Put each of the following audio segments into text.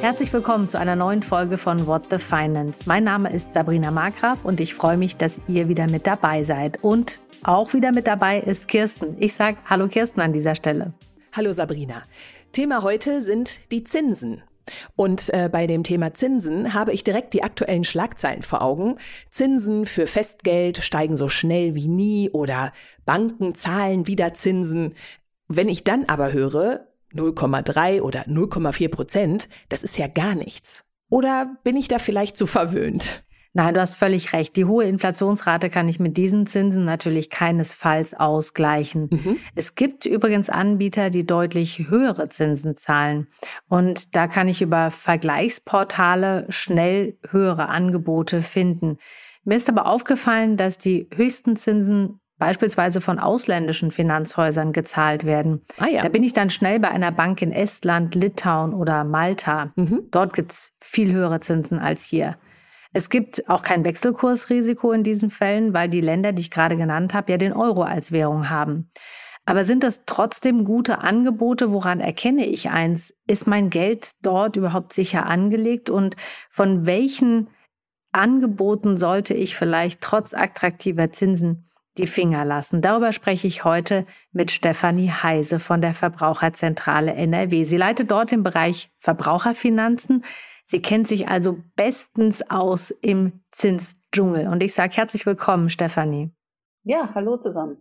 Herzlich willkommen zu einer neuen Folge von What the Finance. Mein Name ist Sabrina Markgraf und ich freue mich, dass ihr wieder mit dabei seid. Und auch wieder mit dabei ist Kirsten. Ich sage Hallo Kirsten an dieser Stelle. Hallo Sabrina. Thema heute sind die Zinsen. Und äh, bei dem Thema Zinsen habe ich direkt die aktuellen Schlagzeilen vor Augen. Zinsen für Festgeld steigen so schnell wie nie oder Banken zahlen wieder Zinsen. Wenn ich dann aber höre 0,3 oder 0,4 Prozent, das ist ja gar nichts. Oder bin ich da vielleicht zu verwöhnt? Nein, du hast völlig recht. Die hohe Inflationsrate kann ich mit diesen Zinsen natürlich keinesfalls ausgleichen. Mhm. Es gibt übrigens Anbieter, die deutlich höhere Zinsen zahlen. Und da kann ich über Vergleichsportale schnell höhere Angebote finden. Mir ist aber aufgefallen, dass die höchsten Zinsen beispielsweise von ausländischen Finanzhäusern gezahlt werden. Ah ja. Da bin ich dann schnell bei einer Bank in Estland, Litauen oder Malta. Mhm. Dort gibt's viel höhere Zinsen als hier. Es gibt auch kein Wechselkursrisiko in diesen Fällen, weil die Länder, die ich gerade genannt habe, ja den Euro als Währung haben. Aber sind das trotzdem gute Angebote? Woran erkenne ich eins? Ist mein Geld dort überhaupt sicher angelegt? Und von welchen Angeboten sollte ich vielleicht trotz attraktiver Zinsen die Finger lassen? Darüber spreche ich heute mit Stefanie Heise von der Verbraucherzentrale NRW. Sie leitet dort den Bereich Verbraucherfinanzen. Sie kennt sich also bestens aus im Zinsdschungel. Und ich sage herzlich willkommen, Stefanie. Ja, hallo zusammen.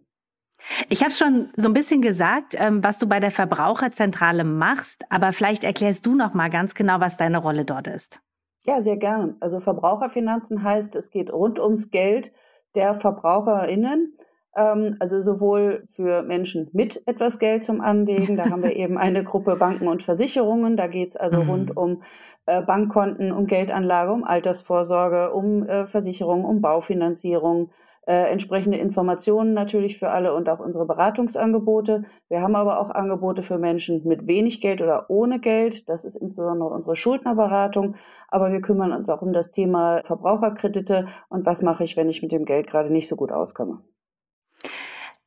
Ich habe schon so ein bisschen gesagt, ähm, was du bei der Verbraucherzentrale machst, aber vielleicht erklärst du noch mal ganz genau, was deine Rolle dort ist. Ja, sehr gerne. Also Verbraucherfinanzen heißt, es geht rund ums Geld der Verbraucherinnen, ähm, also sowohl für Menschen mit etwas Geld zum Anlegen, da haben wir eben eine Gruppe Banken und Versicherungen, da geht es also mhm. rund um äh, Bankkonten, um Geldanlage, um Altersvorsorge, um äh, Versicherung, um Baufinanzierung, äh, entsprechende Informationen natürlich für alle und auch unsere Beratungsangebote. Wir haben aber auch Angebote für Menschen mit wenig Geld oder ohne Geld. Das ist insbesondere unsere Schuldnerberatung. Aber wir kümmern uns auch um das Thema Verbraucherkredite und was mache ich, wenn ich mit dem Geld gerade nicht so gut auskomme.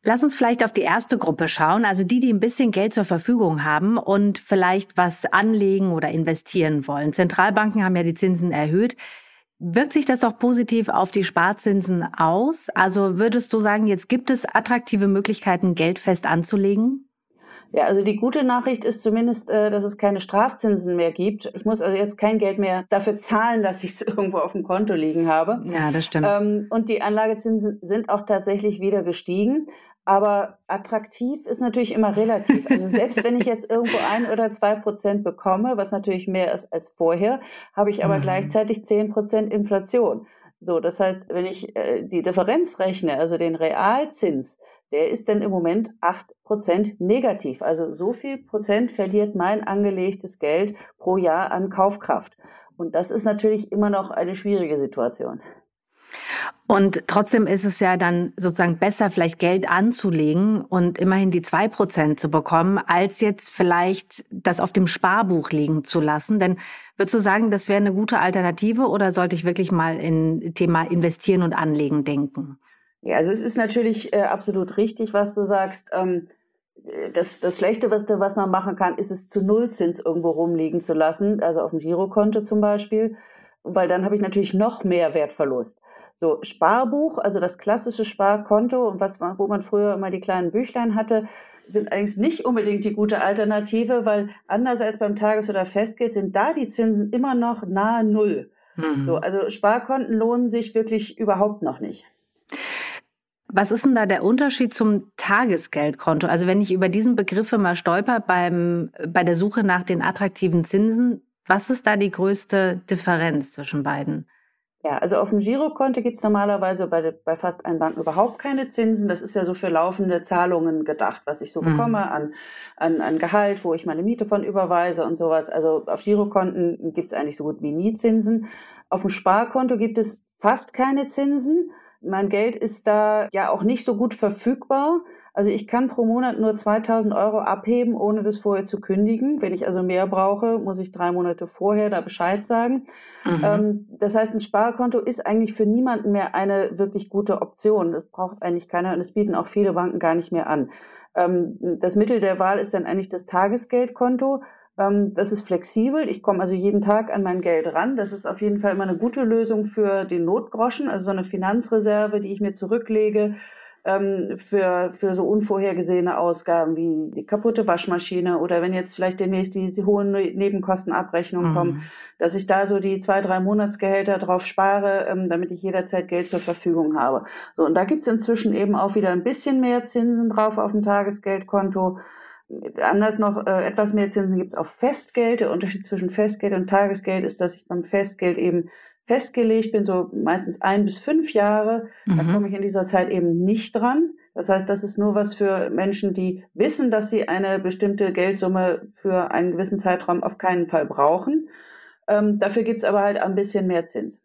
Lass uns vielleicht auf die erste Gruppe schauen, also die, die ein bisschen Geld zur Verfügung haben und vielleicht was anlegen oder investieren wollen. Zentralbanken haben ja die Zinsen erhöht. Wirkt sich das auch positiv auf die Sparzinsen aus? Also würdest du sagen, jetzt gibt es attraktive Möglichkeiten, Geld fest anzulegen? Ja, also die gute Nachricht ist zumindest, äh, dass es keine Strafzinsen mehr gibt. Ich muss also jetzt kein Geld mehr dafür zahlen, dass ich es irgendwo auf dem Konto liegen habe. Ja, das stimmt. Ähm, und die Anlagezinsen sind auch tatsächlich wieder gestiegen. Aber attraktiv ist natürlich immer relativ. Also selbst wenn ich jetzt irgendwo ein oder zwei Prozent bekomme, was natürlich mehr ist als vorher, habe ich aber mhm. gleichzeitig zehn Prozent Inflation. So, das heißt, wenn ich äh, die Differenz rechne, also den Realzins, der ist dann im Moment acht Prozent negativ. Also so viel Prozent verliert mein angelegtes Geld pro Jahr an Kaufkraft. Und das ist natürlich immer noch eine schwierige Situation. Und trotzdem ist es ja dann sozusagen besser, vielleicht Geld anzulegen und immerhin die zwei Prozent zu bekommen, als jetzt vielleicht das auf dem Sparbuch liegen zu lassen. Denn würdest du sagen, das wäre eine gute Alternative oder sollte ich wirklich mal in Thema investieren und anlegen denken? Ja, also es ist natürlich äh, absolut richtig, was du sagst. Ähm, das, das Schlechte, was, was man machen kann, ist es zu Nullzins irgendwo rumliegen zu lassen, also auf dem Girokonto zum Beispiel weil dann habe ich natürlich noch mehr Wertverlust. So Sparbuch, also das klassische Sparkonto und was wo man früher immer die kleinen Büchlein hatte, sind eigentlich nicht unbedingt die gute Alternative, weil anders als beim Tages- oder Festgeld sind da die Zinsen immer noch nahe Null. Mhm. So, also Sparkonten lohnen sich wirklich überhaupt noch nicht. Was ist denn da der Unterschied zum Tagesgeldkonto? Also wenn ich über diesen Begriff mal stolper beim, bei der Suche nach den attraktiven Zinsen, was ist da die größte Differenz zwischen beiden? Ja, also auf dem Girokonto gibt es normalerweise bei, bei fast allen Banken überhaupt keine Zinsen. Das ist ja so für laufende Zahlungen gedacht, was ich so mhm. bekomme an, an, an Gehalt, wo ich meine Miete von überweise und sowas. Also auf Girokonten gibt es eigentlich so gut wie nie Zinsen. Auf dem Sparkonto gibt es fast keine Zinsen. Mein Geld ist da ja auch nicht so gut verfügbar. Also ich kann pro Monat nur 2000 Euro abheben, ohne das vorher zu kündigen. Wenn ich also mehr brauche, muss ich drei Monate vorher da Bescheid sagen. Mhm. Ähm, das heißt, ein Sparkonto ist eigentlich für niemanden mehr eine wirklich gute Option. Das braucht eigentlich keiner und es bieten auch viele Banken gar nicht mehr an. Ähm, das Mittel der Wahl ist dann eigentlich das Tagesgeldkonto. Ähm, das ist flexibel. Ich komme also jeden Tag an mein Geld ran. Das ist auf jeden Fall immer eine gute Lösung für den Notgroschen, also so eine Finanzreserve, die ich mir zurücklege ähm, für, für so unvorhergesehene Ausgaben wie die kaputte Waschmaschine oder wenn jetzt vielleicht demnächst die, die hohen ne-, Nebenkostenabrechnungen mhm. kommen, dass ich da so die zwei, drei Monatsgehälter drauf spare, ähm, damit ich jederzeit Geld zur Verfügung habe. So, und da gibt's inzwischen eben auch wieder ein bisschen mehr Zinsen drauf auf dem Tagesgeldkonto anders noch äh, etwas mehr Zinsen gibt es auf Festgeld. Der Unterschied zwischen Festgeld und Tagesgeld ist, dass ich beim Festgeld eben festgelegt bin, so meistens ein bis fünf Jahre. Mhm. Da komme ich in dieser Zeit eben nicht dran. Das heißt, das ist nur was für Menschen, die wissen, dass sie eine bestimmte Geldsumme für einen gewissen Zeitraum auf keinen Fall brauchen. Ähm, dafür es aber halt ein bisschen mehr Zins.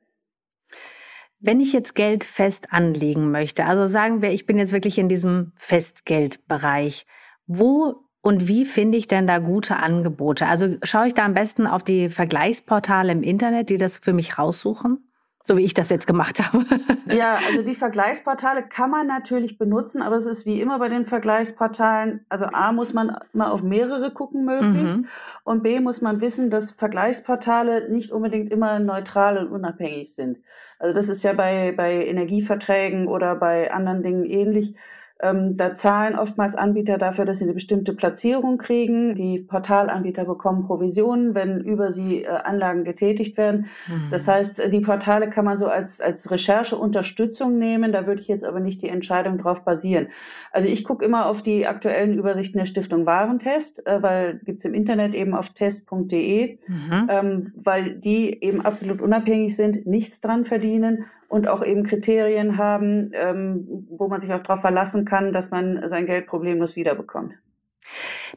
Wenn ich jetzt Geld fest anlegen möchte, also sagen wir, ich bin jetzt wirklich in diesem Festgeldbereich, wo und wie finde ich denn da gute Angebote? Also schaue ich da am besten auf die Vergleichsportale im Internet, die das für mich raussuchen? So wie ich das jetzt gemacht habe. Ja, also die Vergleichsportale kann man natürlich benutzen, aber es ist wie immer bei den Vergleichsportalen, also A muss man mal auf mehrere gucken möglichst mhm. und B muss man wissen, dass Vergleichsportale nicht unbedingt immer neutral und unabhängig sind. Also das ist ja bei, bei Energieverträgen oder bei anderen Dingen ähnlich. Ähm, da zahlen oftmals Anbieter dafür, dass sie eine bestimmte Platzierung kriegen. Die Portalanbieter bekommen Provisionen, wenn über sie äh, Anlagen getätigt werden. Mhm. Das heißt, äh, die Portale kann man so als, als Rechercheunterstützung nehmen. Da würde ich jetzt aber nicht die Entscheidung drauf basieren. Also ich gucke immer auf die aktuellen Übersichten der Stiftung Warentest, äh, weil gibt's im Internet eben auf test.de, mhm. ähm, weil die eben absolut unabhängig sind, nichts dran verdienen und auch eben Kriterien haben, ähm, wo man sich auch darauf verlassen kann, dass man sein Geld problemlos wiederbekommt.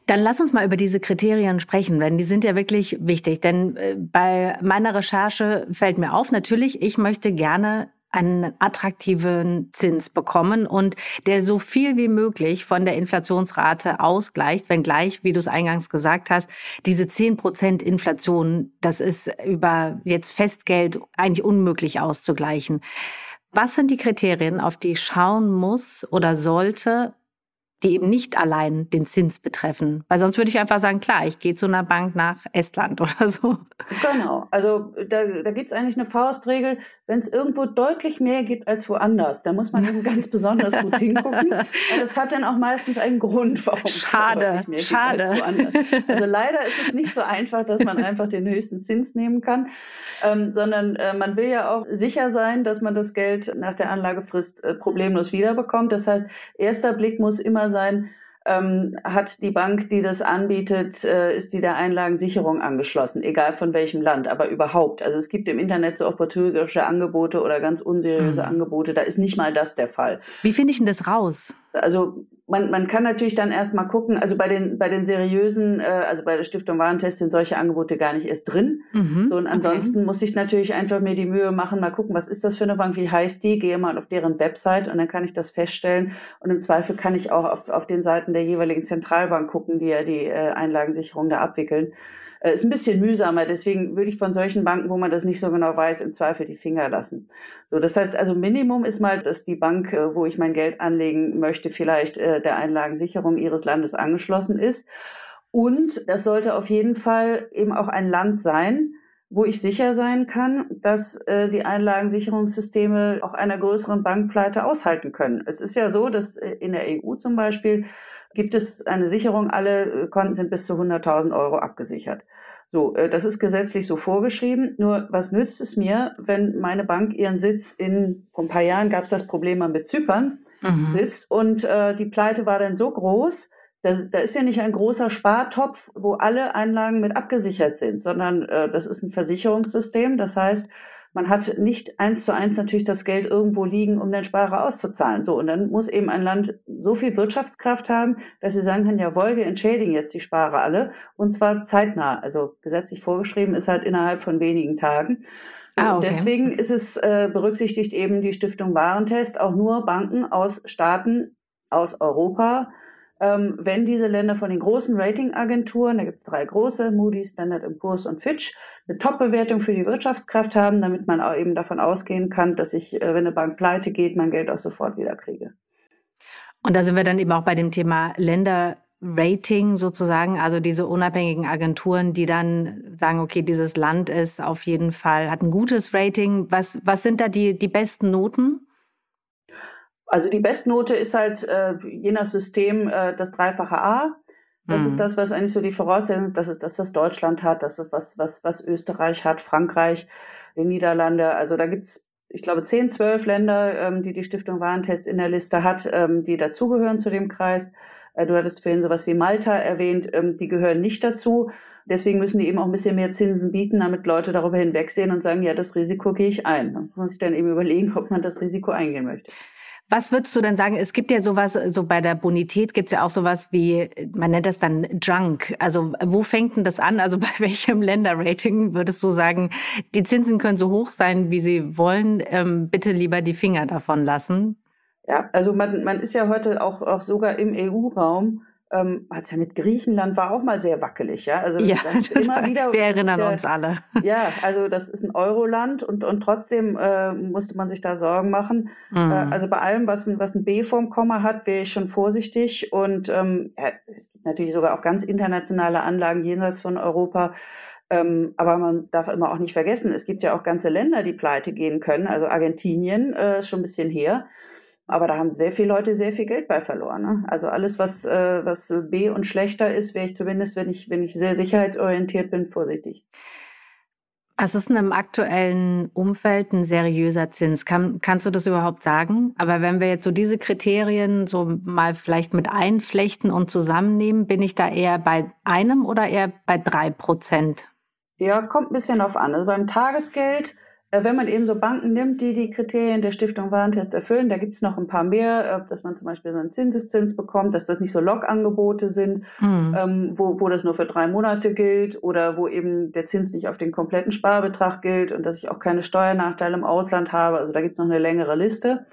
Dann lass uns mal über diese Kriterien sprechen, denn die sind ja wirklich wichtig. Denn äh, bei meiner Recherche fällt mir auf, natürlich, ich möchte gerne einen attraktiven Zins bekommen und der so viel wie möglich von der Inflationsrate ausgleicht, wenngleich, wie du es eingangs gesagt hast, diese 10 Prozent Inflation, das ist über jetzt Festgeld eigentlich unmöglich auszugleichen. Was sind die Kriterien, auf die ich schauen muss oder sollte, die eben nicht allein den Zins betreffen. Weil sonst würde ich einfach sagen, klar, ich gehe zu einer Bank nach Estland oder so. Genau, also da, da gibt es eigentlich eine Faustregel, wenn es irgendwo deutlich mehr gibt als woanders, da muss man eben ganz besonders gut hingucken. Weil das hat dann auch meistens einen Grund, warum schade, es mehr schade. gibt als woanders. Also leider ist es nicht so einfach, dass man einfach den höchsten Zins nehmen kann, ähm, sondern äh, man will ja auch sicher sein, dass man das Geld nach der Anlagefrist äh, problemlos wiederbekommt. Das heißt, erster Blick muss immer sein, ähm, hat die Bank, die das anbietet, äh, ist die der Einlagensicherung angeschlossen, egal von welchem Land, aber überhaupt. Also es gibt im Internet so auch betrügerische Angebote oder ganz unseriöse mhm. Angebote, da ist nicht mal das der Fall. Wie finde ich denn das raus? Also man, man kann natürlich dann erstmal gucken, also bei den, bei den seriösen, äh, also bei der Stiftung Warentest sind solche Angebote gar nicht erst drin. Mhm, so, und ansonsten okay. muss ich natürlich einfach mir die Mühe machen, mal gucken, was ist das für eine Bank, wie heißt die, gehe mal auf deren Website und dann kann ich das feststellen. Und im Zweifel kann ich auch auf, auf den Seiten der jeweiligen Zentralbank gucken, die ja die äh, Einlagensicherung da abwickeln. Äh, ist ein bisschen mühsamer, deswegen würde ich von solchen Banken, wo man das nicht so genau weiß, im Zweifel die Finger lassen. So, das heißt also Minimum ist mal, dass die Bank, äh, wo ich mein Geld anlegen möchte, vielleicht äh, der Einlagensicherung ihres Landes angeschlossen ist. Und das sollte auf jeden Fall eben auch ein Land sein, wo ich sicher sein kann, dass äh, die Einlagensicherungssysteme auch einer größeren Bankpleite aushalten können. Es ist ja so, dass äh, in der EU zum Beispiel gibt es eine Sicherung, alle äh, Konten sind bis zu 100.000 Euro abgesichert. So, äh, das ist gesetzlich so vorgeschrieben. Nur was nützt es mir, wenn meine Bank ihren Sitz in, vor ein paar Jahren gab es das Problem mal mit Zypern, mhm. sitzt und äh, die Pleite war dann so groß, da, da ist ja nicht ein großer Spartopf, wo alle Einlagen mit abgesichert sind, sondern äh, das ist ein Versicherungssystem. Das heißt, man hat nicht eins zu eins natürlich das Geld irgendwo liegen, um den Sparer auszuzahlen. So, und dann muss eben ein Land so viel Wirtschaftskraft haben, dass sie sagen kann, jawohl, wir entschädigen jetzt die Sparer alle, und zwar zeitnah. Also gesetzlich vorgeschrieben ist halt innerhalb von wenigen Tagen. Ah, okay. Deswegen ist es äh, berücksichtigt eben die Stiftung Warentest auch nur Banken aus Staaten aus Europa, ähm, wenn diese Länder von den großen Ratingagenturen, da gibt es drei große, Moody's, Standard Poor's und Fitch, eine Top-Bewertung für die Wirtschaftskraft haben, damit man auch eben davon ausgehen kann, dass ich, äh, wenn eine Bank pleite geht, mein Geld auch sofort wieder kriege. Und da sind wir dann eben auch bei dem Thema Länder Rating sozusagen, also diese unabhängigen Agenturen, die dann sagen, okay, dieses Land ist auf jeden Fall, hat ein gutes Rating. Was, was sind da die, die besten Noten? Also die Bestnote ist halt äh, je nach System äh, das dreifache A. Das mhm. ist das, was eigentlich so die Voraussetzung ist. Das ist das, was Deutschland hat, das ist was, was, was Österreich hat, Frankreich, die Niederlande. Also da gibt's ich glaube, zehn, zwölf Länder, ähm, die die Stiftung Warentest in der Liste hat, ähm, die dazugehören zu dem Kreis. Äh, du hattest vorhin sowas wie Malta erwähnt, ähm, die gehören nicht dazu. Deswegen müssen die eben auch ein bisschen mehr Zinsen bieten, damit Leute darüber hinwegsehen und sagen, ja, das Risiko gehe ich ein. Da muss ich dann eben überlegen, ob man das Risiko eingehen möchte. Was würdest du denn sagen? Es gibt ja sowas, so bei der Bonität gibt es ja auch sowas wie, man nennt das dann Junk. Also wo fängt denn das an? Also bei welchem Länderrating würdest du sagen, die Zinsen können so hoch sein, wie sie wollen, ähm, bitte lieber die Finger davon lassen? Ja, also man, man ist ja heute auch, auch sogar im EU-Raum ähm, hat ja mit Griechenland war auch mal sehr wackelig, ja. Also ja, immer wieder. Wir erinnern ja, uns alle. Ja, also das ist ein Euroland und und trotzdem äh, musste man sich da Sorgen machen. Mhm. Äh, also bei allem, was ein was ein B vorm Komma hat, wäre ich schon vorsichtig und ähm, ja, es gibt natürlich sogar auch ganz internationale Anlagen jenseits von Europa. Ähm, aber man darf immer auch nicht vergessen, es gibt ja auch ganze Länder, die pleite gehen können. Also Argentinien äh, ist schon ein bisschen her. Aber da haben sehr viele Leute sehr viel Geld bei verloren. Ne? Also alles, was, äh, was B und schlechter ist, wäre ich zumindest, wenn ich, wenn ich sehr sicherheitsorientiert bin, vorsichtig. Was ist denn im aktuellen Umfeld ein seriöser Zins? Kann, kannst du das überhaupt sagen? Aber wenn wir jetzt so diese Kriterien so mal vielleicht mit einflechten und zusammennehmen, bin ich da eher bei einem oder eher bei drei Prozent? Ja, kommt ein bisschen auf an. Also beim Tagesgeld wenn man eben so Banken nimmt, die die Kriterien der Stiftung Warentest erfüllen, da gibt es noch ein paar mehr, äh, dass man zum Beispiel so einen Zinseszins bekommt, dass das nicht so Log-Angebote sind, mhm. ähm, wo, wo das nur für drei Monate gilt oder wo eben der Zins nicht auf den kompletten Sparbetrag gilt und dass ich auch keine Steuernachteile im Ausland habe. Also da gibt es noch eine längere Liste.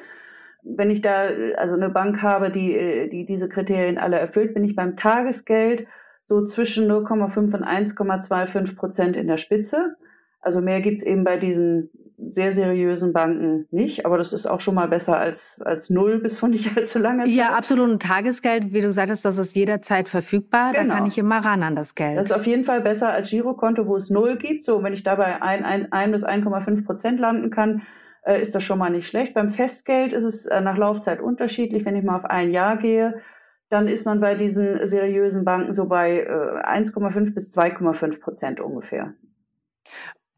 Wenn ich da also eine Bank habe, die, äh, die diese Kriterien alle erfüllt, bin ich beim Tagesgeld so zwischen 0,5 und 1,25 Prozent in der Spitze. Also mehr gibt's eben bei diesen sehr seriösen Banken nicht, aber das ist auch schon mal besser als, als null bis von nicht allzu lange Zeit. Ja, absolut. Ein Tagesgeld, wie du gesagt hast, das ist jederzeit verfügbar. Genau. Da kann ich immer ran an das Geld. Das ist auf jeden Fall besser als Girokonto, wo es null gibt. So, wenn ich dabei ein, ein, ein bis 1,5 Prozent landen kann, äh, ist das schon mal nicht schlecht. Beim Festgeld ist es äh, nach Laufzeit unterschiedlich. Wenn ich mal auf ein Jahr gehe, dann ist man bei diesen seriösen Banken so bei äh, 1,5 bis 2,5 Prozent ungefähr.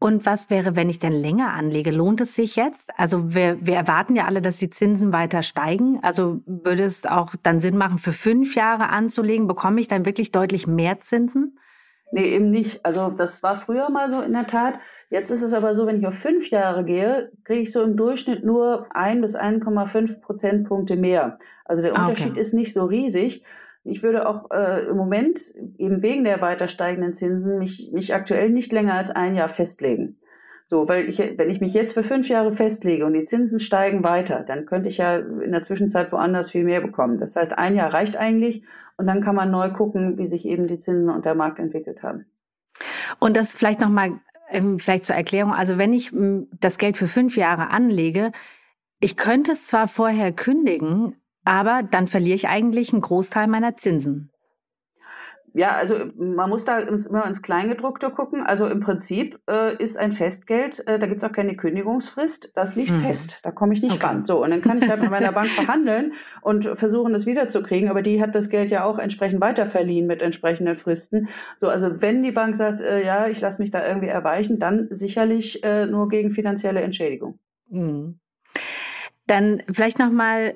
Und was wäre, wenn ich denn länger anlege? Lohnt es sich jetzt? Also wir, wir erwarten ja alle, dass die Zinsen weiter steigen. Also würde es auch dann Sinn machen, für fünf Jahre anzulegen? Bekomme ich dann wirklich deutlich mehr Zinsen? Nee, eben nicht. Also das war früher mal so in der Tat. Jetzt ist es aber so, wenn ich auf fünf Jahre gehe, kriege ich so im Durchschnitt nur ein bis 1,5 Prozentpunkte mehr. Also der ah, Unterschied okay. ist nicht so riesig. Ich würde auch äh, im Moment eben wegen der weiter steigenden Zinsen mich, mich aktuell nicht länger als ein Jahr festlegen. So, weil ich, wenn ich mich jetzt für fünf Jahre festlege und die Zinsen steigen weiter, dann könnte ich ja in der Zwischenzeit woanders viel mehr bekommen. Das heißt, ein Jahr reicht eigentlich und dann kann man neu gucken, wie sich eben die Zinsen und der Markt entwickelt haben. Und das vielleicht nochmal, ähm, vielleicht zur Erklärung. Also wenn ich das Geld für fünf Jahre anlege, ich könnte es zwar vorher kündigen, aber dann verliere ich eigentlich einen Großteil meiner Zinsen. Ja, also man muss da ins, immer ins Kleingedruckte gucken. Also im Prinzip äh, ist ein Festgeld, äh, da gibt es auch keine Kündigungsfrist, das liegt mhm. fest, da komme ich nicht okay. ran. So, und dann kann ich halt mit meiner Bank verhandeln und versuchen, das wiederzukriegen, aber die hat das Geld ja auch entsprechend weiterverliehen mit entsprechenden Fristen. So, also wenn die Bank sagt, äh, ja, ich lasse mich da irgendwie erweichen, dann sicherlich äh, nur gegen finanzielle Entschädigung. Mhm. Dann vielleicht nochmal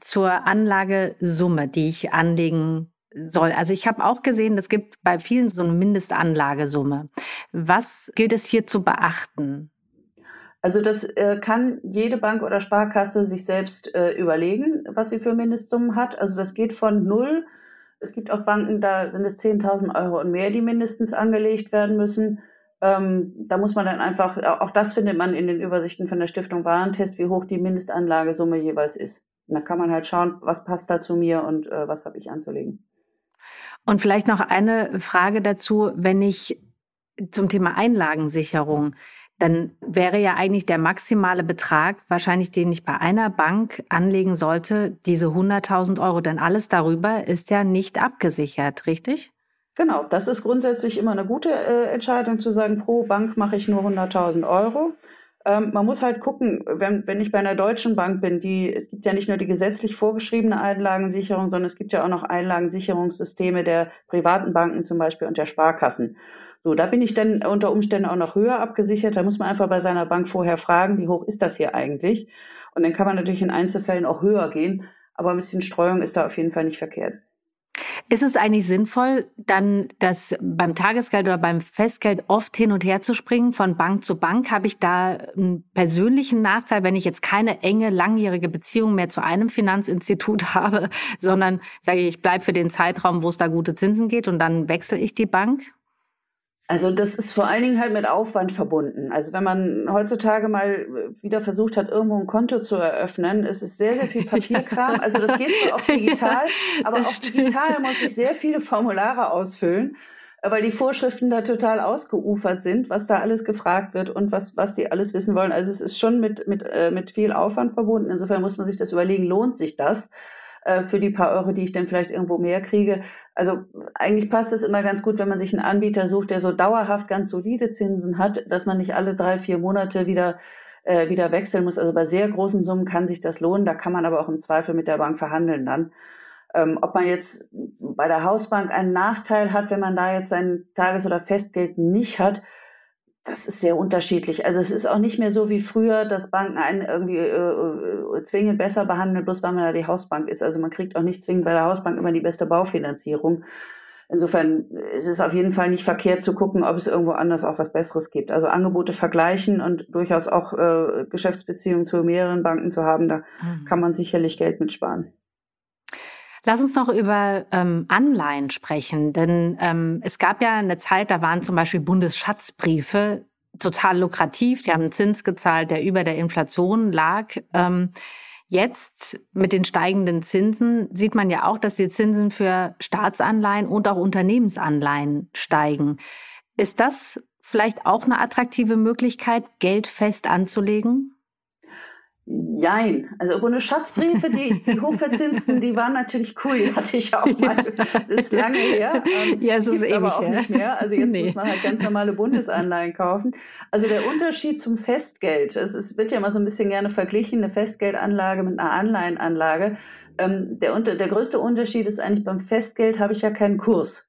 zur Anlagesumme, die ich anlegen soll. Also ich habe auch gesehen, es gibt bei vielen so eine Mindestanlagesumme. Was gilt es hier zu beachten? Also das äh, kann jede Bank oder Sparkasse sich selbst äh, überlegen, was sie für Mindestsummen hat. Also das geht von null. Es gibt auch Banken, da sind es 10.000 Euro und mehr, die mindestens angelegt werden müssen. Ähm, da muss man dann einfach, auch das findet man in den Übersichten von der Stiftung Warentest, wie hoch die Mindestanlagesumme jeweils ist. Und da kann man halt schauen, was passt da zu mir und äh, was habe ich anzulegen. Und vielleicht noch eine Frage dazu, wenn ich zum Thema Einlagensicherung, dann wäre ja eigentlich der maximale Betrag wahrscheinlich, den ich bei einer Bank anlegen sollte, diese 100.000 Euro. Denn alles darüber ist ja nicht abgesichert, richtig? Genau, das ist grundsätzlich immer eine gute äh, Entscheidung zu sagen, pro Bank mache ich nur 100.000 Euro. Ähm, man muss halt gucken, wenn, wenn ich bei einer deutschen Bank bin, die, es gibt ja nicht nur die gesetzlich vorgeschriebene Einlagensicherung, sondern es gibt ja auch noch Einlagensicherungssysteme der privaten Banken zum Beispiel und der Sparkassen. So, da bin ich dann unter Umständen auch noch höher abgesichert. Da muss man einfach bei seiner Bank vorher fragen, wie hoch ist das hier eigentlich? Und dann kann man natürlich in Einzelfällen auch höher gehen. Aber ein bisschen Streuung ist da auf jeden Fall nicht verkehrt. Ist es eigentlich sinnvoll, dann das beim Tagesgeld oder beim Festgeld oft hin und her zu springen von Bank zu Bank? Habe ich da einen persönlichen Nachteil, wenn ich jetzt keine enge, langjährige Beziehung mehr zu einem Finanzinstitut habe, sondern sage ich, ich bleibe für den Zeitraum, wo es da gute Zinsen geht und dann wechsle ich die Bank? Also das ist vor allen Dingen halt mit Aufwand verbunden. Also wenn man heutzutage mal wieder versucht hat, irgendwo ein Konto zu eröffnen, ist es sehr, sehr viel Papierkram. Also das geht zwar auch digital, aber auch digital muss ich sehr viele Formulare ausfüllen, weil die Vorschriften da total ausgeufert sind, was da alles gefragt wird und was, was die alles wissen wollen. Also es ist schon mit, mit, äh, mit viel Aufwand verbunden. Insofern muss man sich das überlegen, lohnt sich das? Äh, für die paar Euro, die ich dann vielleicht irgendwo mehr kriege. Also eigentlich passt es immer ganz gut, wenn man sich einen Anbieter sucht, der so dauerhaft ganz solide Zinsen hat, dass man nicht alle drei, vier Monate wieder äh, wieder wechseln muss. Also bei sehr großen Summen kann sich das lohnen. Da kann man aber auch im Zweifel mit der Bank verhandeln dann. Ähm, ob man jetzt bei der Hausbank einen Nachteil hat, wenn man da jetzt sein Tages- oder Festgeld nicht hat, das ist sehr unterschiedlich. Also es ist auch nicht mehr so wie früher, dass Banken einen irgendwie äh, äh, zwingend besser behandeln, bloß weil man da die Hausbank ist. Also man kriegt auch nicht zwingend bei der Hausbank immer die beste Baufinanzierung. Insofern ist es auf jeden Fall nicht verkehrt zu gucken, ob es irgendwo anders auch was Besseres gibt. Also Angebote vergleichen und durchaus auch äh, Geschäftsbeziehungen zu mehreren Banken zu haben, da mhm. kann man sicherlich Geld mitsparen. Lass uns noch über ähm, Anleihen sprechen, denn ähm, es gab ja eine Zeit, da waren zum Beispiel Bundesschatzbriefe total lukrativ. Die haben einen Zins gezahlt, der über der Inflation lag. Ähm, jetzt mit den steigenden Zinsen sieht man ja auch, dass die Zinsen für Staatsanleihen und auch Unternehmensanleihen steigen. Ist das vielleicht auch eine attraktive Möglichkeit, Geld fest anzulegen? Jein. Also Bundesschatzbriefe, die, die hochverzinsten, die waren natürlich cool. Die hatte ich auch mal. Das ist lange her. Ähm, ja, es ist ewig aber auch her. nicht mehr. Also jetzt nee. muss man halt ganz normale Bundesanleihen kaufen. Also der Unterschied zum Festgeld, es ist, wird ja immer so ein bisschen gerne verglichen, eine Festgeldanlage mit einer Anleihenanlage. Ähm, der, der größte Unterschied ist eigentlich beim Festgeld habe ich ja keinen Kurs.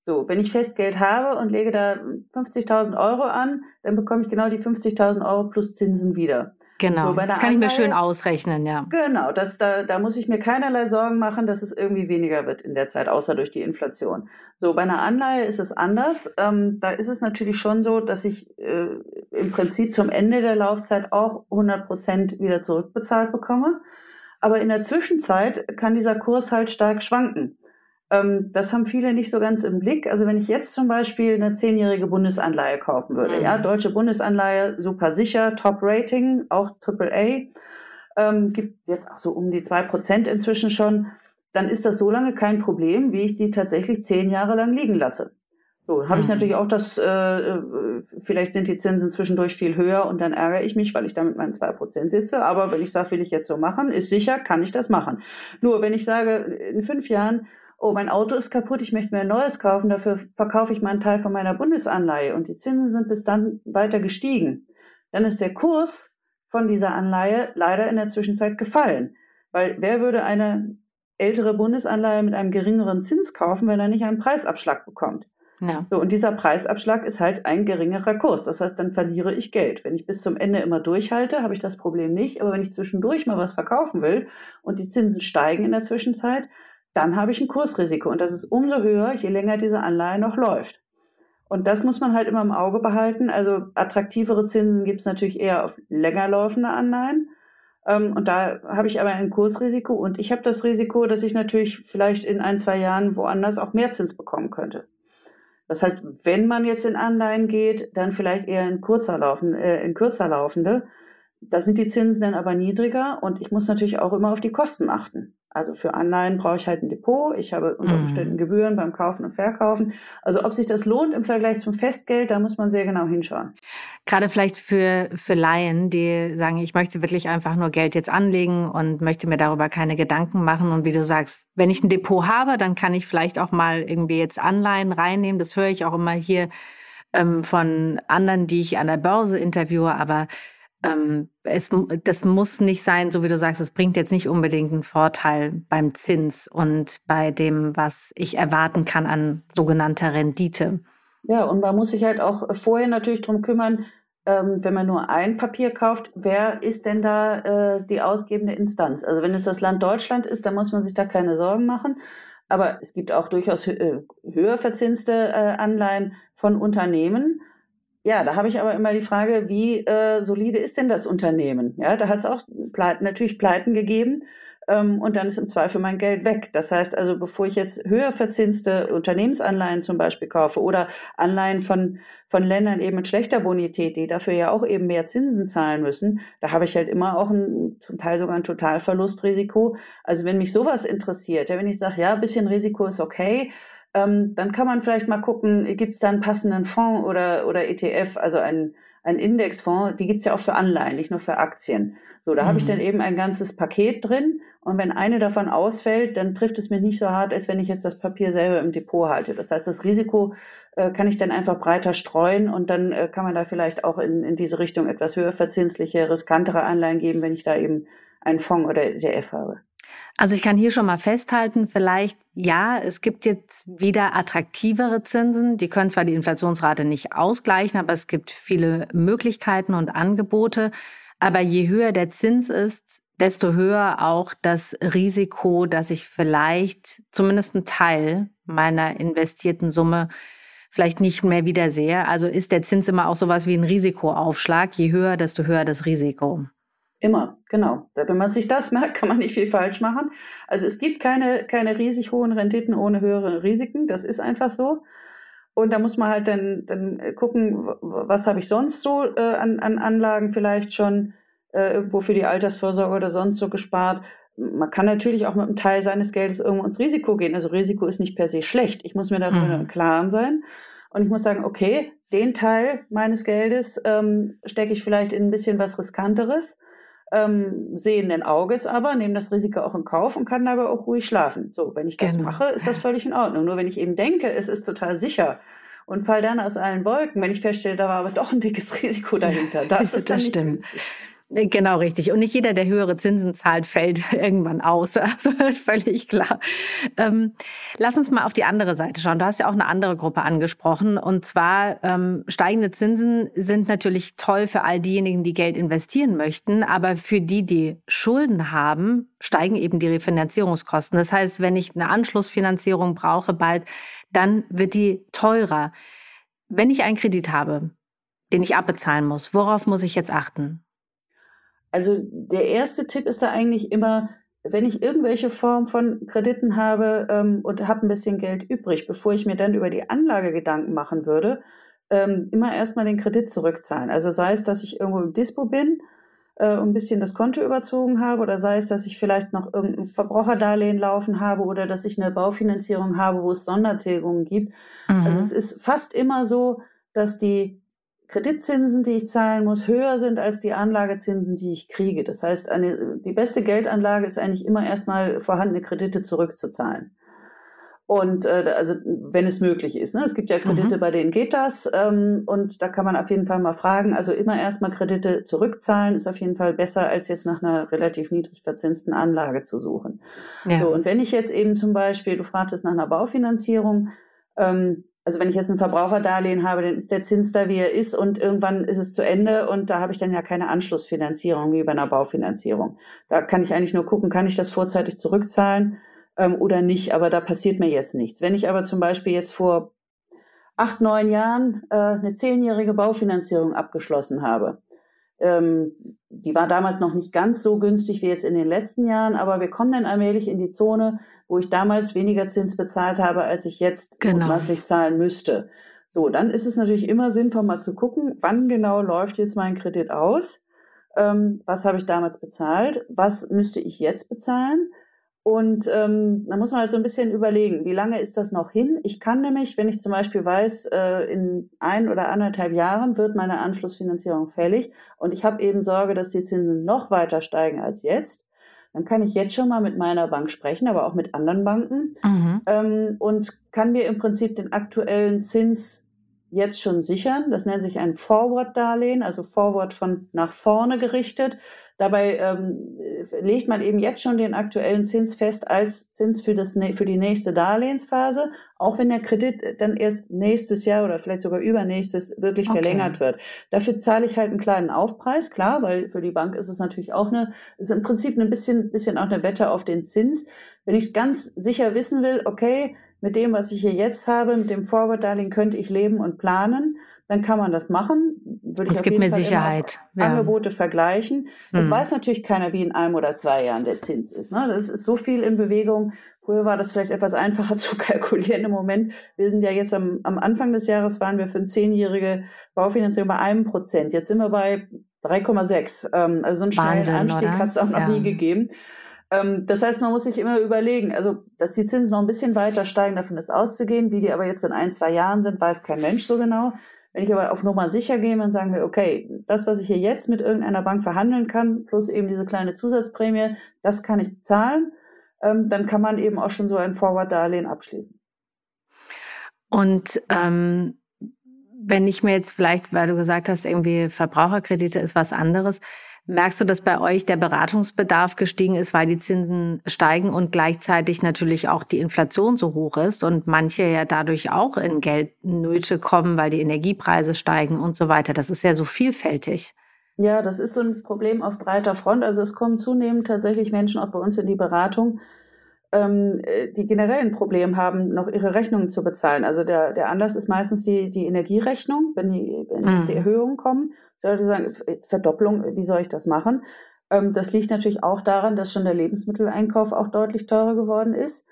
So, wenn ich Festgeld habe und lege da 50.000 Euro an, dann bekomme ich genau die 50.000 Euro plus Zinsen wieder. Genau, so, das kann Anleihe, ich mir schön ausrechnen, ja. Genau, das, da, da muss ich mir keinerlei Sorgen machen, dass es irgendwie weniger wird in der Zeit, außer durch die Inflation. So, bei einer Anleihe ist es anders. Ähm, da ist es natürlich schon so, dass ich äh, im Prinzip zum Ende der Laufzeit auch 100 Prozent wieder zurückbezahlt bekomme. Aber in der Zwischenzeit kann dieser Kurs halt stark schwanken. Ähm, das haben viele nicht so ganz im Blick. Also wenn ich jetzt zum Beispiel eine zehnjährige Bundesanleihe kaufen würde, mhm. ja, deutsche Bundesanleihe, super sicher, Top-Rating, auch AAA, ähm, gibt jetzt auch so um die zwei Prozent inzwischen schon, dann ist das so lange kein Problem, wie ich die tatsächlich zehn Jahre lang liegen lasse. So, habe ich mhm. natürlich auch das, äh, äh, vielleicht sind die Zinsen zwischendurch viel höher und dann ärgere ich mich, weil ich da mit meinen zwei Prozent sitze. Aber wenn ich sage, will ich jetzt so machen, ist sicher, kann ich das machen. Nur wenn ich sage, in fünf Jahren oh, mein Auto ist kaputt, ich möchte mir ein neues kaufen, dafür verkaufe ich mal einen Teil von meiner Bundesanleihe und die Zinsen sind bis dann weiter gestiegen, dann ist der Kurs von dieser Anleihe leider in der Zwischenzeit gefallen. Weil wer würde eine ältere Bundesanleihe mit einem geringeren Zins kaufen, wenn er nicht einen Preisabschlag bekommt? Ja. So, und dieser Preisabschlag ist halt ein geringerer Kurs. Das heißt, dann verliere ich Geld. Wenn ich bis zum Ende immer durchhalte, habe ich das Problem nicht. Aber wenn ich zwischendurch mal was verkaufen will und die Zinsen steigen in der Zwischenzeit, dann habe ich ein Kursrisiko und das ist umso höher, je länger diese Anleihe noch läuft. Und das muss man halt immer im Auge behalten. Also attraktivere Zinsen gibt es natürlich eher auf länger laufende Anleihen. Ähm, und da habe ich aber ein Kursrisiko und ich habe das Risiko, dass ich natürlich vielleicht in ein, zwei Jahren woanders auch mehr Zins bekommen könnte. Das heißt, wenn man jetzt in Anleihen geht, dann vielleicht eher in kurzer, laufen, äh, in kürzer laufende. Da sind die Zinsen dann aber niedriger und ich muss natürlich auch immer auf die Kosten achten. Also für Anleihen brauche ich halt ein Depot. Ich habe unter mhm. Umständen Gebühren beim Kaufen und Verkaufen. Also ob sich das lohnt im Vergleich zum Festgeld, da muss man sehr genau hinschauen. Gerade vielleicht für, für Laien, die sagen, ich möchte wirklich einfach nur Geld jetzt anlegen und möchte mir darüber keine Gedanken machen. Und wie du sagst, wenn ich ein Depot habe, dann kann ich vielleicht auch mal irgendwie jetzt Anleihen reinnehmen. Das höre ich auch immer hier ähm, von anderen, die ich an der Börse interviewe. Aber ähm, es, das muss nicht sein, so wie du sagst, es bringt jetzt nicht unbedingt einen Vorteil beim Zins und bei dem, was ich erwarten kann an sogenannter Rendite. Ja, und man muss sich halt auch vorher natürlich darum kümmern, ähm, wenn man nur ein Papier kauft, wer ist denn da äh, die ausgebende Instanz? Also wenn es das Land Deutschland ist, dann muss man sich da keine Sorgen machen. Aber es gibt auch durchaus hö höher verzinste äh, Anleihen von Unternehmen. Ja, da habe ich aber immer die Frage, wie äh, solide ist denn das Unternehmen? Ja, da hat es auch Pleiten, natürlich Pleiten gegeben ähm, und dann ist im Zweifel mein Geld weg. Das heißt also, bevor ich jetzt höher verzinste Unternehmensanleihen zum Beispiel kaufe oder Anleihen von, von Ländern eben mit schlechter Bonität, die dafür ja auch eben mehr Zinsen zahlen müssen, da habe ich halt immer auch ein, zum Teil sogar ein Totalverlustrisiko. Also wenn mich sowas interessiert, ja, wenn ich sage, ja, bisschen Risiko ist okay, ähm, dann kann man vielleicht mal gucken, gibt es da einen passenden Fonds oder, oder ETF, also einen, einen Indexfonds, die gibt es ja auch für Anleihen, nicht nur für Aktien. So, da mhm. habe ich dann eben ein ganzes Paket drin und wenn eine davon ausfällt, dann trifft es mir nicht so hart, als wenn ich jetzt das Papier selber im Depot halte. Das heißt, das Risiko äh, kann ich dann einfach breiter streuen und dann äh, kann man da vielleicht auch in, in diese Richtung etwas höher verzinsliche, riskantere Anleihen geben, wenn ich da eben einen Fonds oder ETF habe. Also ich kann hier schon mal festhalten, vielleicht ja, es gibt jetzt wieder attraktivere Zinsen. Die können zwar die Inflationsrate nicht ausgleichen, aber es gibt viele Möglichkeiten und Angebote. Aber je höher der Zins ist, desto höher auch das Risiko, dass ich vielleicht zumindest einen Teil meiner investierten Summe vielleicht nicht mehr wiedersehe. Also ist der Zins immer auch sowas wie ein Risikoaufschlag. Je höher, desto höher das Risiko. Immer, genau. Wenn man sich das merkt, kann man nicht viel falsch machen. Also es gibt keine, keine riesig hohen Renditen ohne höhere Risiken. Das ist einfach so. Und da muss man halt dann, dann gucken, was habe ich sonst so äh, an, an Anlagen vielleicht schon äh, irgendwo für die Altersvorsorge oder sonst so gespart. Man kann natürlich auch mit einem Teil seines Geldes irgendwo ins Risiko gehen. Also Risiko ist nicht per se schlecht. Ich muss mir darüber mhm. im Klaren sein. Und ich muss sagen, okay, den Teil meines Geldes ähm, stecke ich vielleicht in ein bisschen was Riskanteres ähm, sehenden Auges aber, nehme das Risiko auch in Kauf und kann dabei auch ruhig schlafen. So, wenn ich das genau. mache, ist das völlig in Ordnung. Nur wenn ich eben denke, es ist total sicher und fall dann aus allen Wolken, wenn ich feststelle, da war aber doch ein dickes Risiko dahinter. Das ist das stimmt. Günstig. Äh, genau richtig. Und nicht jeder, der höhere Zinsen zahlt, fällt irgendwann aus. Also völlig klar. Ähm, lass uns mal auf die andere Seite schauen. Du hast ja auch eine andere Gruppe angesprochen. Und zwar ähm, steigende Zinsen sind natürlich toll für all diejenigen, die Geld investieren möchten. Aber für die, die Schulden haben, steigen eben die Refinanzierungskosten. Das heißt, wenn ich eine Anschlussfinanzierung brauche bald, dann wird die teurer. Wenn ich einen Kredit habe, den ich abbezahlen muss, worauf muss ich jetzt achten? Also der erste Tipp ist da eigentlich immer, wenn ich irgendwelche Form von Krediten habe ähm, und habe ein bisschen Geld übrig, bevor ich mir dann über die Anlage Gedanken machen würde, ähm, immer erstmal den Kredit zurückzahlen. Also sei es, dass ich irgendwo im Dispo bin äh, und ein bisschen das Konto überzogen habe oder sei es, dass ich vielleicht noch irgendein Verbraucherdarlehen laufen habe oder dass ich eine Baufinanzierung habe, wo es Sondertilgungen gibt. Also mhm. Also es ist fast immer so, dass die Kreditzinsen, die ich zahlen muss, höher sind als die Anlagezinsen, die ich kriege. Das heißt, eine, die beste Geldanlage ist eigentlich immer erstmal vorhandene Kredite zurückzuzahlen. Und äh, also wenn es möglich ist. Ne? Es gibt ja Kredite, mhm. bei denen geht das. Ähm, und da kann man auf jeden Fall mal fragen. Also immer erstmal Kredite zurückzahlen ist auf jeden Fall besser, als jetzt nach einer relativ niedrig verzinsten Anlage zu suchen. Ja. So, und wenn ich jetzt eben zum Beispiel, du fragtest nach einer Baufinanzierung, ähm, also wenn ich jetzt ein Verbraucherdarlehen habe, dann ist der Zins da, wie er ist und irgendwann ist es zu Ende und da habe ich dann ja keine Anschlussfinanzierung wie bei einer Baufinanzierung. Da kann ich eigentlich nur gucken, kann ich das vorzeitig zurückzahlen ähm, oder nicht, aber da passiert mir jetzt nichts. Wenn ich aber zum Beispiel jetzt vor acht, neun Jahren äh, eine zehnjährige Baufinanzierung abgeschlossen habe, ähm, die war damals noch nicht ganz so günstig wie jetzt in den letzten Jahren, aber wir kommen dann allmählich in die Zone, wo ich damals weniger Zins bezahlt habe, als ich jetzt genau. mutmaßlich zahlen müsste. So, dann ist es natürlich immer sinnvoll, mal zu gucken, wann genau läuft jetzt mein Kredit aus? Ähm, was habe ich damals bezahlt? Was müsste ich jetzt bezahlen? Und ähm, da muss man halt so ein bisschen überlegen, wie lange ist das noch hin? Ich kann nämlich, wenn ich zum Beispiel weiß, äh, in ein oder anderthalb Jahren wird meine Anschlussfinanzierung fällig und ich habe eben Sorge, dass die Zinsen noch weiter steigen als jetzt, dann kann ich jetzt schon mal mit meiner Bank sprechen, aber auch mit anderen Banken mhm. ähm, und kann mir im Prinzip den aktuellen Zins jetzt schon sichern. Das nennt sich ein Forward-Darlehen, also Forward von nach vorne gerichtet. Dabei ähm, legt man eben jetzt schon den aktuellen Zins fest als Zins für, das, für die nächste Darlehensphase, auch wenn der Kredit dann erst nächstes Jahr oder vielleicht sogar übernächstes wirklich okay. verlängert wird. Dafür zahle ich halt einen kleinen Aufpreis, klar, weil für die Bank ist es natürlich auch eine, ist im Prinzip ein bisschen, bisschen auch eine Wette auf den Zins. Wenn ich ganz sicher wissen will, okay, mit dem, was ich hier jetzt habe, mit dem Forward-Darlehen könnte ich leben und planen, dann kann man das machen. Würde ich es gibt mir Fall Sicherheit. Ja. Angebote vergleichen. Das mhm. weiß natürlich keiner, wie in einem oder zwei Jahren der Zins ist. Ne? Das ist so viel in Bewegung. Früher war das vielleicht etwas einfacher zu kalkulieren. Im Moment, wir sind ja jetzt am, am Anfang des Jahres, waren wir für eine zehnjährige Baufinanzierung bei einem Prozent. Jetzt sind wir bei 3,6. Ähm, also so einen schnellen Wahnsinn, Anstieg hat es auch noch ja. nie gegeben. Ähm, das heißt, man muss sich immer überlegen, also dass die Zinsen noch ein bisschen weiter steigen, davon ist auszugehen. Wie die aber jetzt in ein, zwei Jahren sind, weiß kein Mensch so genau. Wenn ich aber auf Nummer sicher gehe und sagen wir, okay, das, was ich hier jetzt mit irgendeiner Bank verhandeln kann, plus eben diese kleine Zusatzprämie, das kann ich zahlen, ähm, dann kann man eben auch schon so ein Forward-Darlehen abschließen. Und ähm, wenn ich mir jetzt vielleicht, weil du gesagt hast, irgendwie Verbraucherkredite ist was anderes, Merkst du, dass bei euch der Beratungsbedarf gestiegen ist, weil die Zinsen steigen und gleichzeitig natürlich auch die Inflation so hoch ist und manche ja dadurch auch in Geldnöte kommen, weil die Energiepreise steigen und so weiter? Das ist ja so vielfältig. Ja, das ist so ein Problem auf breiter Front. Also es kommen zunehmend tatsächlich Menschen auch bei uns in die Beratung, ähm, äh, die generell ein Problem haben, noch ihre Rechnungen zu bezahlen. Also der, der Anlass ist meistens die, die Energierechnung, wenn, die, wenn mhm. die Erhöhungen kommen. Sollte sagen, Verdopplung, wie soll ich das machen? Ähm, das liegt natürlich auch daran, dass schon der Lebensmitteleinkauf auch deutlich teurer geworden ist.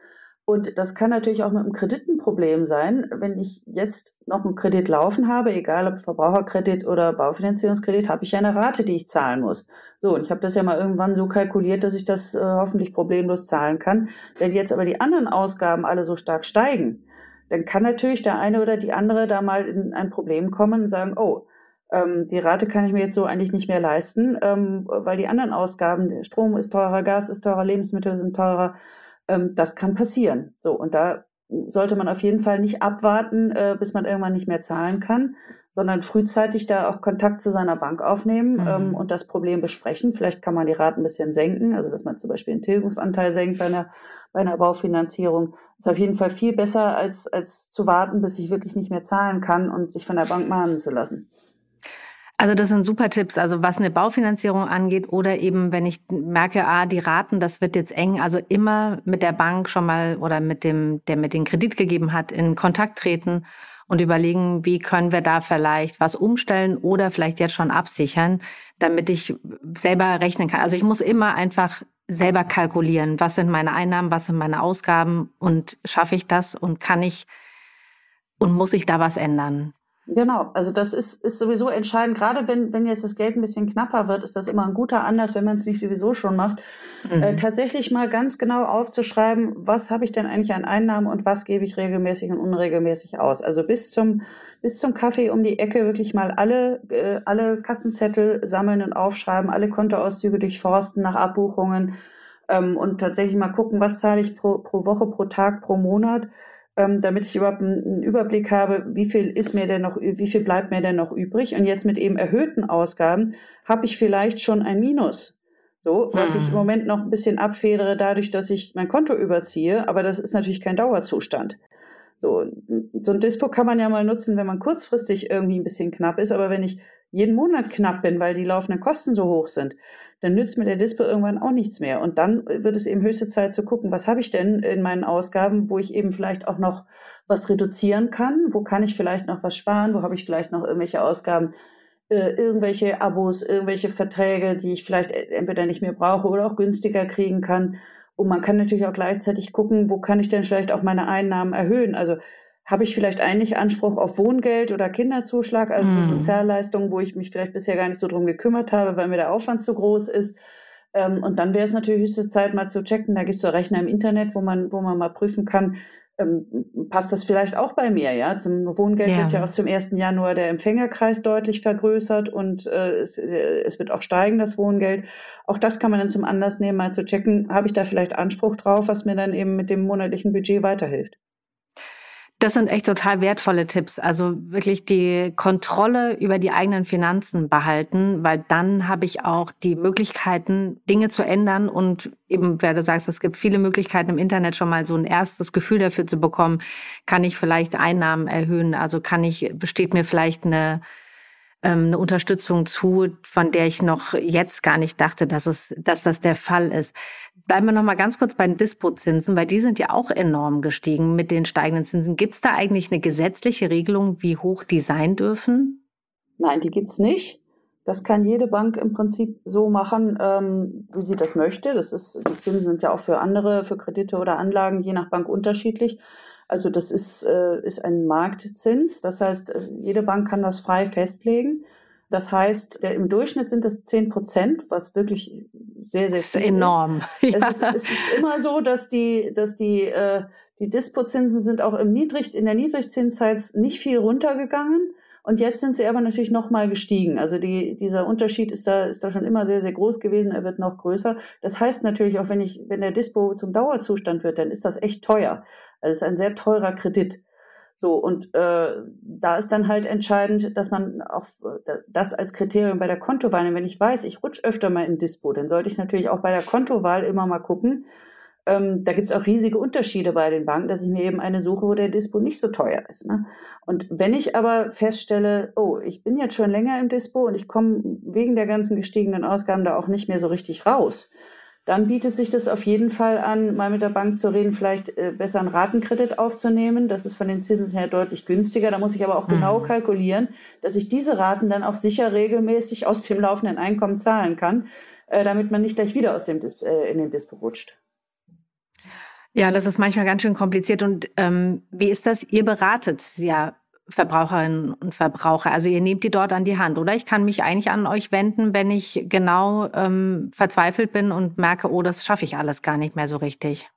Und das kann natürlich auch mit einem Kredit ein Problem sein, wenn ich jetzt noch einen Kredit laufen habe, egal ob Verbraucherkredit oder Baufinanzierungskredit, habe ich ja eine Rate, die ich zahlen muss. So, und ich habe das ja mal irgendwann so kalkuliert, dass ich das äh, hoffentlich problemlos zahlen kann. Wenn jetzt aber die anderen Ausgaben alle so stark steigen, dann kann natürlich der eine oder die andere da mal in ein Problem kommen und sagen, oh, ähm, die Rate kann ich mir jetzt so eigentlich nicht mehr leisten, ähm, weil die anderen Ausgaben, Strom ist teurer, Gas ist teurer, Lebensmittel sind teurer, ähm, das kann passieren. So, und da sollte man auf jeden Fall nicht abwarten, äh, bis man irgendwann nicht mehr zahlen kann, sondern frühzeitig da auch Kontakt zu seiner Bank aufnehmen mhm. ähm, und das Problem besprechen. Vielleicht kann man die Raten ein bisschen senken, also dass man zum Beispiel den Tilgungsanteil senkt bei einer, bei einer Baufinanzierung. Ist auf jeden Fall viel besser, als, als zu warten, bis ich wirklich nicht mehr zahlen kann und sich von der Bank mahnen zu lassen. Also das sind super Tipps, also was eine Baufinanzierung angeht oder eben, wenn ich merke, ah, die Raten, das wird jetzt eng, also immer mit der Bank schon mal oder mit dem, der mit den Kredit gegeben hat, in Kontakt treten und überlegen, wie können wir da vielleicht was umstellen oder vielleicht jetzt schon absichern, damit ich selber rechnen kann. Also ich muss immer einfach selber kalkulieren, was sind meine Einnahmen, was sind meine Ausgaben und schaffe ich das und kann ich und muss ich da was ändern? Genau, also das ist, ist sowieso entscheidend. Gerade wenn, wenn jetzt das Geld ein bisschen knapper wird, ist das immer ein guter Anlass, wenn man es nicht sowieso schon macht, mhm. äh, tatsächlich mal ganz genau aufzuschreiben, was habe ich denn eigentlich an Einnahmen und was gebe ich regelmäßig und unregelmäßig aus. Also bis zum, bis zum Kaffee um die Ecke wirklich mal alle, äh, alle Kassenzettel sammeln und aufschreiben, alle Kontoauszüge durchforsten nach Abbuchungen ähm, und tatsächlich mal gucken, was zahle ich pro, pro Woche, pro Tag, pro Monat ähm, damit ich überhaupt einen Überblick habe, wie viel ist mir denn noch, wie viel bleibt mir denn noch übrig. Und jetzt mit eben erhöhten Ausgaben habe ich vielleicht schon ein Minus. So, was hm. ich im mhm. Moment noch ein bisschen abfedere, dadurch, dass ich mein Konto überziehe, aber das ist natürlich kein Dauerzustand. So, so ein Dispo kann man ja mal nutzen, wenn man kurzfristig irgendwie ein bisschen knapp ist, aber wenn ich jeden Monat knapp bin, weil die laufenden Kosten so hoch sind, dann nützt mir der Dispo irgendwann auch nichts mehr. Und dann wird es eben höchste Zeit zu gucken, was habe ich denn in meinen Ausgaben, wo ich eben vielleicht auch noch was reduzieren kann, wo kann ich vielleicht noch was sparen, wo habe ich vielleicht noch irgendwelche Ausgaben, äh, irgendwelche Abos, irgendwelche Verträge, die ich vielleicht entweder nicht mehr brauche oder auch günstiger kriegen kann. Und man kann natürlich auch gleichzeitig gucken, wo kann ich denn vielleicht auch meine Einnahmen erhöhen. Also habe ich vielleicht eigentlich Anspruch auf Wohngeld oder Kinderzuschlag, also mm. Sozialleistungen, wo ich mich vielleicht bisher gar nicht so drum gekümmert habe, weil mir der Aufwand zu groß ist. Ähm, und dann wäre es natürlich höchste Zeit, mal zu checken. Da gibt es so Rechner im Internet, wo man, wo man mal prüfen kann, ähm, passt das vielleicht auch bei mir, ja? Zum Wohngeld ja. wird ja auch zum 1. Januar der Empfängerkreis deutlich vergrößert und äh, es, äh, es wird auch steigen, das Wohngeld. Auch das kann man dann zum Anlass nehmen, mal zu checken, habe ich da vielleicht Anspruch drauf, was mir dann eben mit dem monatlichen Budget weiterhilft. Das sind echt total wertvolle Tipps. Also wirklich die Kontrolle über die eigenen Finanzen behalten, weil dann habe ich auch die Möglichkeiten, Dinge zu ändern und eben, wer du sagst, es gibt viele Möglichkeiten im Internet schon mal so ein erstes Gefühl dafür zu bekommen, kann ich vielleicht Einnahmen erhöhen? Also kann ich, besteht mir vielleicht eine ähm, eine Unterstützung zu, von der ich noch jetzt gar nicht dachte, dass, es, dass das der Fall ist. Bleiben wir noch mal ganz kurz bei den Dispozinsen, weil die sind ja auch enorm gestiegen mit den steigenden Zinsen. Gibt es da eigentlich eine gesetzliche Regelung, wie hoch die sein dürfen? Nein, die gibt's nicht. Das kann jede Bank im Prinzip so machen, ähm, wie sie das möchte. Das ist, die Zinsen sind ja auch für andere, für Kredite oder Anlagen je nach Bank unterschiedlich. Also das ist, äh, ist ein Marktzins. Das heißt, äh, jede Bank kann das frei festlegen. Das heißt, der, im Durchschnitt sind das 10 Prozent, was wirklich sehr, sehr viel ist. Enorm. Ist. Ja. Es, ist, es ist immer so, dass die, dass die, äh, die Dispozinsen sind auch im Niedrig, in der Niedrigzinszeit nicht viel runtergegangen. Und jetzt sind sie aber natürlich noch mal gestiegen. Also die, dieser Unterschied ist da, ist da schon immer sehr, sehr groß gewesen. Er wird noch größer. Das heißt natürlich auch, wenn ich, wenn der Dispo zum Dauerzustand wird, dann ist das echt teuer. Also es ist ein sehr teurer Kredit. So, und äh, da ist dann halt entscheidend, dass man auch das als Kriterium bei der Kontowahl, wenn ich weiß, ich rutsche öfter mal in Dispo, dann sollte ich natürlich auch bei der Kontowahl immer mal gucken, ähm, da gibt es auch riesige Unterschiede bei den Banken, dass ich mir eben eine suche, wo der Dispo nicht so teuer ist. Ne? Und wenn ich aber feststelle, oh, ich bin jetzt schon länger im Dispo und ich komme wegen der ganzen gestiegenen Ausgaben da auch nicht mehr so richtig raus, dann bietet sich das auf jeden Fall an, mal mit der Bank zu reden, vielleicht äh, besser einen Ratenkredit aufzunehmen. Das ist von den Zinsen her deutlich günstiger. Da muss ich aber auch genau mhm. kalkulieren, dass ich diese Raten dann auch sicher regelmäßig aus dem laufenden Einkommen zahlen kann, äh, damit man nicht gleich wieder aus dem Dis äh, in den Dispo rutscht. Ja, das ist manchmal ganz schön kompliziert. Und ähm, wie ist das? Ihr beratet ja Verbraucherinnen und Verbraucher. Also ihr nehmt die dort an die Hand, oder? Ich kann mich eigentlich an euch wenden, wenn ich genau ähm, verzweifelt bin und merke, oh, das schaffe ich alles gar nicht mehr so richtig.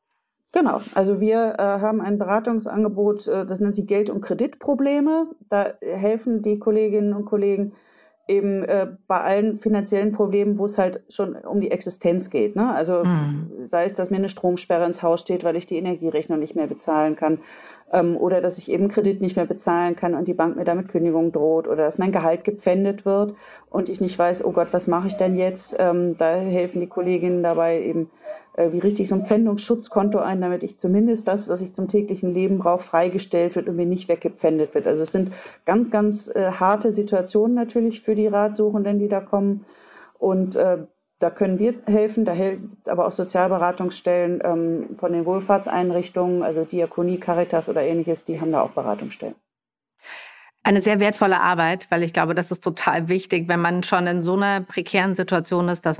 Genau, also wir äh, haben ein Beratungsangebot, äh, das nennt sich Geld- und Kreditprobleme. Da helfen die Kolleginnen und Kollegen eben äh, bei allen finanziellen Problemen, wo es halt schon um die Existenz geht. Ne? Also mhm. sei es, dass mir eine Stromsperre ins Haus steht, weil ich die Energierechnung nicht mehr bezahlen kann, ähm, oder dass ich eben Kredit nicht mehr bezahlen kann und die Bank mir damit Kündigung droht, oder dass mein Gehalt gepfändet wird und ich nicht weiß, oh Gott, was mache ich denn jetzt? Ähm, da helfen die Kolleginnen dabei eben äh, wie richte ich so ein Pfändungsschutzkonto ein, damit ich zumindest das, was ich zum täglichen Leben brauche, freigestellt wird und mir nicht weggepfändet wird. Also es sind ganz, ganz äh, harte Situationen natürlich für die Ratsuchenden, die da kommen. Und äh, da können wir helfen, da gibt es aber auch Sozialberatungsstellen ähm, von den Wohlfahrtseinrichtungen, also Diakonie, Caritas oder ähnliches, die haben da auch Beratungsstellen eine sehr wertvolle Arbeit, weil ich glaube, das ist total wichtig, wenn man schon in so einer prekären Situation ist, dass,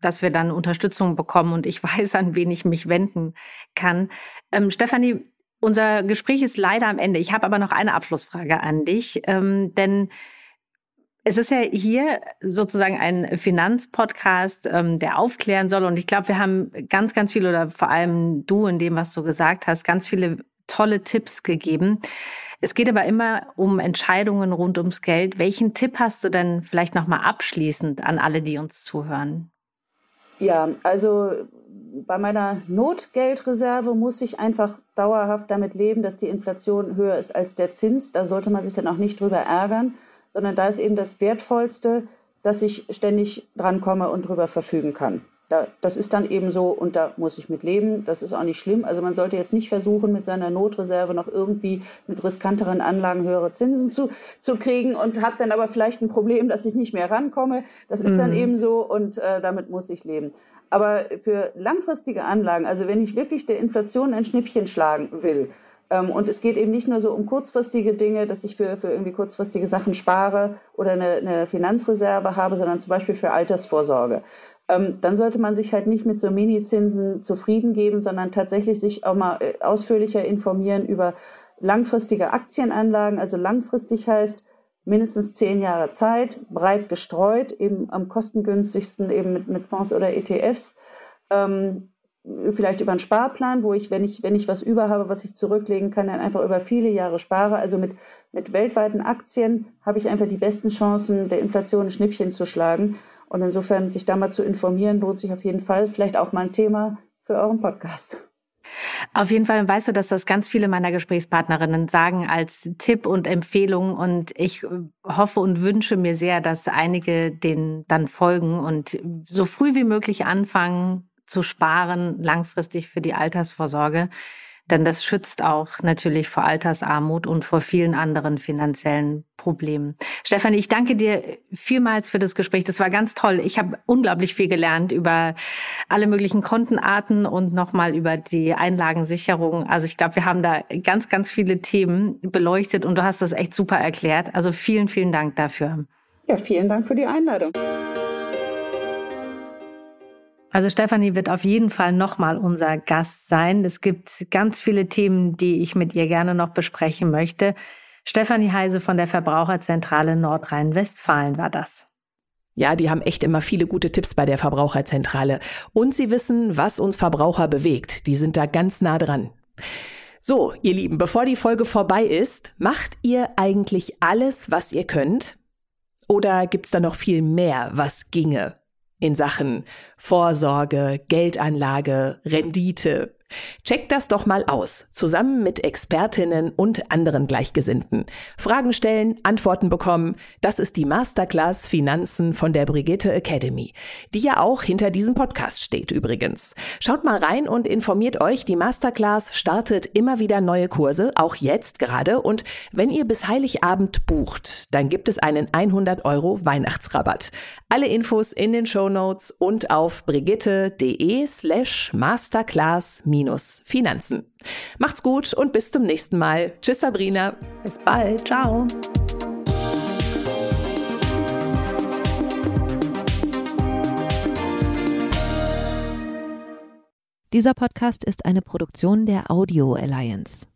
dass wir dann Unterstützung bekommen und ich weiß, an wen ich mich wenden kann. Ähm, Stefanie, unser Gespräch ist leider am Ende. Ich habe aber noch eine Abschlussfrage an dich, ähm, denn es ist ja hier sozusagen ein Finanzpodcast, ähm, der aufklären soll. Und ich glaube, wir haben ganz, ganz viel oder vor allem du in dem, was du gesagt hast, ganz viele tolle Tipps gegeben. Es geht aber immer um Entscheidungen rund ums Geld. Welchen Tipp hast du denn vielleicht nochmal abschließend an alle, die uns zuhören? Ja, also bei meiner Notgeldreserve muss ich einfach dauerhaft damit leben, dass die Inflation höher ist als der Zins. Da sollte man sich dann auch nicht drüber ärgern, sondern da ist eben das Wertvollste, dass ich ständig drankomme und drüber verfügen kann. Da, das ist dann eben so und da muss ich mit leben. Das ist auch nicht schlimm. Also man sollte jetzt nicht versuchen, mit seiner Notreserve noch irgendwie mit riskanteren Anlagen höhere Zinsen zu, zu kriegen und habe dann aber vielleicht ein Problem, dass ich nicht mehr rankomme. Das ist mhm. dann eben so und äh, damit muss ich leben. Aber für langfristige Anlagen, also wenn ich wirklich der Inflation ein Schnippchen schlagen will, und es geht eben nicht nur so um kurzfristige Dinge, dass ich für, für irgendwie kurzfristige Sachen spare oder eine, eine Finanzreserve habe, sondern zum Beispiel für Altersvorsorge. Ähm, dann sollte man sich halt nicht mit so Mini-Zinsen zufrieden geben, sondern tatsächlich sich auch mal äh, ausführlicher informieren über langfristige Aktienanlagen. Also langfristig heißt, mindestens zehn Jahre Zeit, breit gestreut, eben am kostengünstigsten eben mit, mit Fonds oder ETFs. Ähm, vielleicht über einen Sparplan, wo ich, wenn ich, wenn ich was über habe, was ich zurücklegen kann, dann einfach über viele Jahre spare. Also mit, mit weltweiten Aktien habe ich einfach die besten Chancen, der Inflation ein Schnippchen zu schlagen. Und insofern sich da mal zu informieren, lohnt sich auf jeden Fall. Vielleicht auch mal ein Thema für euren Podcast. Auf jeden Fall weißt du, dass das ganz viele meiner Gesprächspartnerinnen sagen als Tipp und Empfehlung. Und ich hoffe und wünsche mir sehr, dass einige den dann folgen und so früh wie möglich anfangen zu sparen, langfristig für die Altersvorsorge. Denn das schützt auch natürlich vor Altersarmut und vor vielen anderen finanziellen Problemen. Stefanie, ich danke dir vielmals für das Gespräch. Das war ganz toll. Ich habe unglaublich viel gelernt über alle möglichen Kontenarten und nochmal über die Einlagensicherung. Also ich glaube, wir haben da ganz, ganz viele Themen beleuchtet und du hast das echt super erklärt. Also vielen, vielen Dank dafür. Ja, vielen Dank für die Einladung. Also Stefanie wird auf jeden Fall nochmal unser Gast sein. Es gibt ganz viele Themen, die ich mit ihr gerne noch besprechen möchte. Stefanie Heise von der Verbraucherzentrale Nordrhein-Westfalen war das. Ja, die haben echt immer viele gute Tipps bei der Verbraucherzentrale. Und sie wissen, was uns Verbraucher bewegt. Die sind da ganz nah dran. So, ihr Lieben, bevor die Folge vorbei ist, macht ihr eigentlich alles, was ihr könnt? Oder gibt's da noch viel mehr, was ginge? In Sachen Vorsorge, Geldanlage, Rendite. Checkt das doch mal aus, zusammen mit Expertinnen und anderen Gleichgesinnten. Fragen stellen, Antworten bekommen, das ist die Masterclass Finanzen von der Brigitte Academy, die ja auch hinter diesem Podcast steht übrigens. Schaut mal rein und informiert euch, die Masterclass startet immer wieder neue Kurse, auch jetzt gerade. Und wenn ihr bis Heiligabend bucht, dann gibt es einen 100 Euro Weihnachtsrabatt. Alle Infos in den Show Notes und auf brigitte.de slash masterclass finanzen Macht's gut und bis zum nächsten Mal. Tschüss, Sabrina. Bis bald. Ciao. Dieser Podcast ist eine Produktion der Audio Alliance.